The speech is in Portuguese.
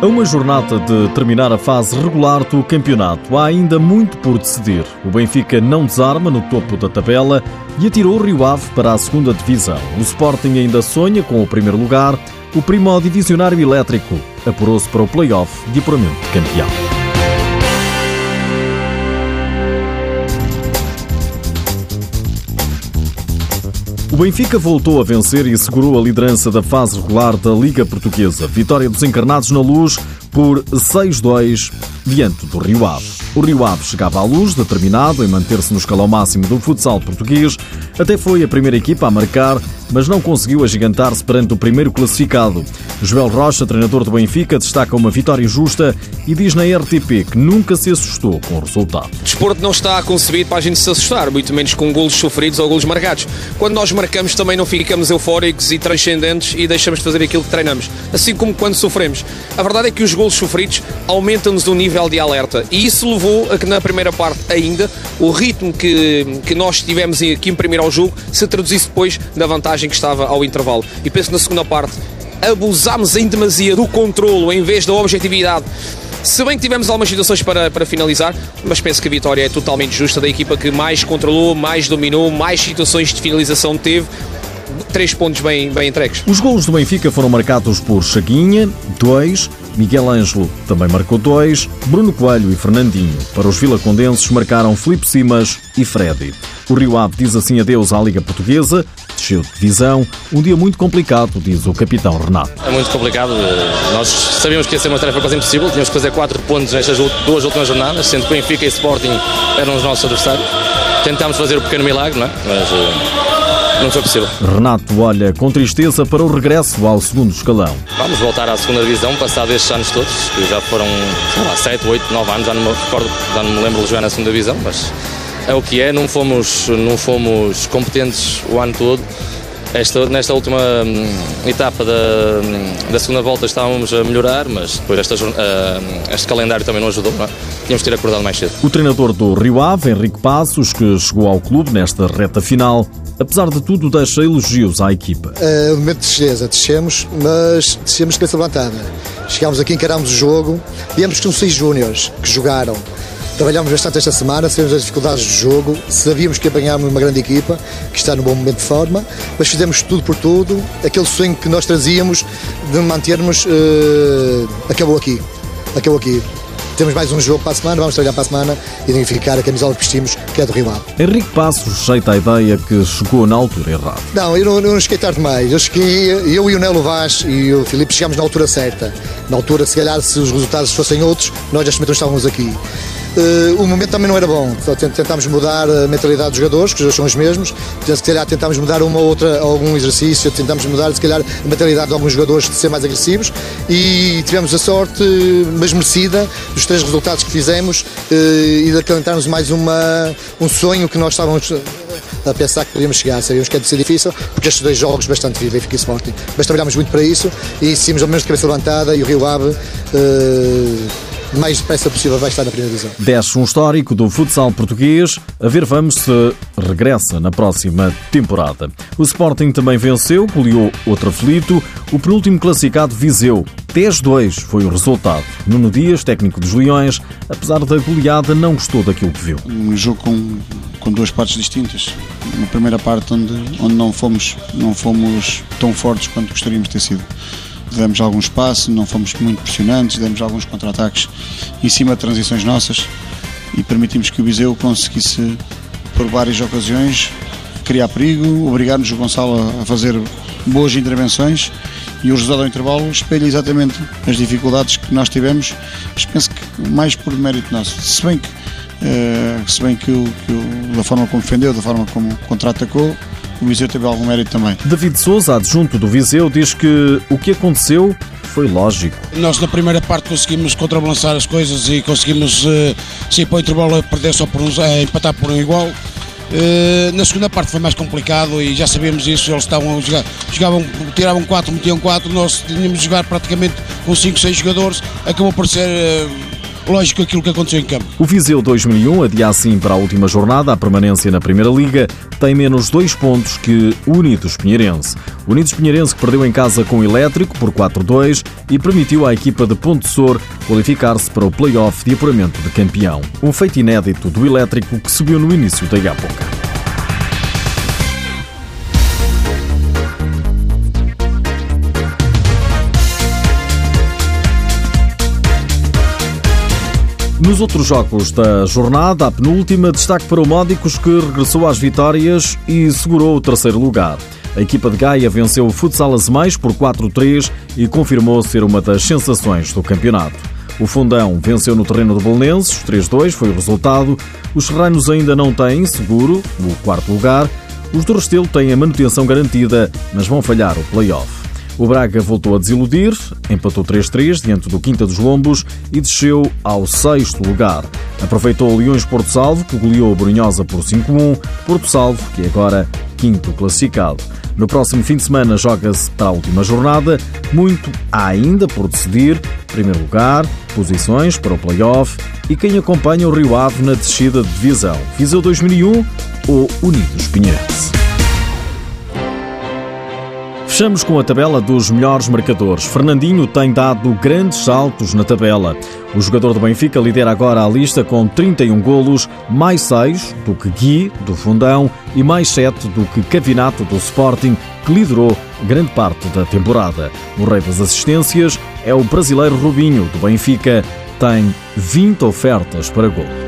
A uma jornada de terminar a fase regular do campeonato, há ainda muito por decidir. O Benfica não desarma no topo da tabela e atirou o Rio Ave para a segunda divisão. O Sporting ainda sonha com o primeiro lugar. O primo divisionário elétrico apurou-se para o play-off de apuramento de campeão. Benfica voltou a vencer e segurou a liderança da fase regular da Liga Portuguesa. Vitória dos encarnados na luz por 6-2 diante do Rio Ave. O Rio Ave chegava à luz, determinado em manter-se no escalão máximo do futsal português. Até foi a primeira equipa a marcar, mas não conseguiu agigantar-se perante o primeiro classificado. Joel Rocha, treinador do Benfica, destaca uma vitória justa e diz na RTP que nunca se assustou com o resultado. O desporto não está concebido para a gente se assustar, muito menos com golos sofridos ou golos marcados. Quando nós marcamos também não ficamos eufóricos e transcendentes e deixamos de fazer aquilo que treinamos, assim como quando sofremos. A verdade é que os golos sofridos aumentam-nos o nível de alerta e isso levou a que na primeira parte ainda o ritmo que, que nós tivemos aqui em primeiro ao jogo se traduzisse depois na vantagem que estava ao intervalo. E penso que na segunda parte abusámos em demasia do controlo em vez da objetividade. Se bem que tivemos algumas situações para, para finalizar, mas penso que a vitória é totalmente justa da equipa que mais controlou, mais dominou, mais situações de finalização teve três pontos bem, bem entregues. Os gols do Benfica foram marcados por Chaguinha, dois, Miguel Ângelo também marcou dois, Bruno Coelho e Fernandinho. Para os vilacondenses marcaram Filipe Simas e Freddy. O Rio Ave diz assim adeus à Liga Portuguesa, desceu de divisão, um dia muito complicado, diz o capitão Renato. É muito complicado, nós sabíamos que ia ser uma tarefa quase impossível, tínhamos que fazer quatro pontos nestas duas últimas jornadas, sendo que Benfica e Sporting eram os nossos adversários. Tentámos fazer o pequeno milagre, não é? Mas eh, não foi possível. Renato olha com tristeza para o regresso ao segundo escalão. Vamos voltar à segunda divisão, passado estes anos todos, que já foram, sei lá, 7, 8, 9 anos, já não me recordo, já não me lembro de jogar na segunda divisão, mas é o que é, não fomos, não fomos competentes o ano todo. Esta, nesta última hum, etapa da, hum, da segunda volta estávamos a melhorar, mas depois esta, uh, este calendário também não ajudou. Não é? Tínhamos de ter acordado mais cedo. O treinador do Rio Ave, Henrique Passos, que chegou ao clube nesta reta final, apesar de tudo, deixa elogios à equipa. É um momento de tristeza, descemos, mas descemos de cabeça levantada. Chegámos aqui, encarámos o jogo, viemos com seis júniores que jogaram. Trabalhámos bastante esta semana, sabemos as dificuldades do jogo, sabíamos que apanhámos uma grande equipa, que está num bom momento de forma, mas fizemos tudo por tudo. Aquele sonho que nós trazíamos de mantermos uh, acabou aqui. Acabou aqui. Temos mais um jogo para a semana, vamos trabalhar para a semana e identificar a camisola que vestimos, que é do rival. Henrique Passos rejeita a ideia que chegou na altura errada. Não, eu não, eu não cheguei tarde demais. Eu cheguei, eu e o Nelo Vaz e o Filipe chegámos na altura certa. Na altura, se calhar, se os resultados fossem outros, nós já não estávamos aqui. Uh, o momento também não era bom. Tentámos mudar a mentalidade dos jogadores, que os são os mesmos. Se calhar tentámos mudar uma outra, algum exercício, tentámos mudar, se calhar, a mentalidade de alguns jogadores de ser mais agressivos e tivemos a sorte, mas merecida, dos três resultados que fizemos uh, e de acalentarmos mais uma, um sonho que nós estávamos a pensar que podíamos chegar. Sabíamos que ia ser difícil, porque estes dois jogos bastante vivem, Benfica e Sporting. Mas trabalhámos muito para isso e seguimos ao menos de cabeça levantada e o Rio Ave. Uh, mais depressa possível vai estar na primeira divisão. Desce um histórico do futsal português. A ver, vamos se regressa na próxima temporada. O Sporting também venceu, goleou outro aflito. O penúltimo classificado Viseu. 10-2 foi o resultado. Nuno Dias, técnico dos Leões, apesar da goleada, não gostou daquilo que viu. Um jogo com, com duas partes distintas. Uma primeira parte onde, onde não, fomos, não fomos tão fortes quanto gostaríamos de ter sido demos algum espaço, não fomos muito pressionantes, demos alguns contra-ataques em cima de transições nossas e permitimos que o Viseu conseguisse, por várias ocasiões, criar perigo, obrigar-nos o Gonçalo a fazer boas intervenções e o resultado ao intervalo espelha exatamente as dificuldades que nós tivemos, mas penso que mais por mérito nosso. Se bem que, uh, se bem que, o, que o, da forma como defendeu, da forma como contra-atacou, o Viseu teve algum mérito também. David Souza, adjunto do Viseu, diz que o que aconteceu foi lógico. Nós na primeira parte conseguimos contrabalançar as coisas e conseguimos, uh, sim, para o intervalo perder só por um, uh, empatar por um igual. Uh, na segunda parte foi mais complicado e já sabíamos isso, eles estavam a jogar, jogavam, tiravam 4, metiam 4, nós tínhamos de jogar praticamente com 5, 6 jogadores, acabou por ser uh, lógico aquilo que aconteceu em campo. O Viseu 2001 adia assim para a última jornada a permanência na Primeira Liga, tem menos dois pontos que o Unidos Pinheirense. O Unidos Pinheirense que perdeu em casa com o Elétrico por 4-2 e permitiu à equipa de Ponte Sor qualificar-se para o play-off de apuramento de campeão. Um feito inédito do Elétrico que subiu no início da época. Nos outros jogos da jornada, a penúltima, destaque para o Módicos que regressou às vitórias e segurou o terceiro lugar. A equipa de Gaia venceu o Futsal Azemais por 4-3 e confirmou ser uma das sensações do campeonato. O Fundão venceu no terreno do Belenenses, 3-2 foi o resultado. Os serranos ainda não têm seguro o quarto lugar. Os do Restelo têm a manutenção garantida, mas vão falhar o play-off. O Braga voltou a desiludir, empatou 3-3 diante do Quinta dos Lombos e desceu ao sexto lugar. Aproveitou o Leões Porto Salvo, que goleou Brunhosa por 5-1, Porto Salvo, que é agora quinto classificado. No próximo fim de semana joga-se para a última jornada, muito há ainda por decidir. Primeiro lugar, posições para o play-off e quem acompanha o Rio Ave na descida de divisão. Viseu 2001 ou Unidos Pinheirense. Fechamos com a tabela dos melhores marcadores. Fernandinho tem dado grandes saltos na tabela. O jogador do Benfica lidera agora a lista com 31 golos, mais 6 do que Gui, do Fundão, e mais 7 do que Cavinato, do Sporting, que liderou grande parte da temporada. O rei das assistências é o brasileiro Rubinho, do Benfica, tem 20 ofertas para gol.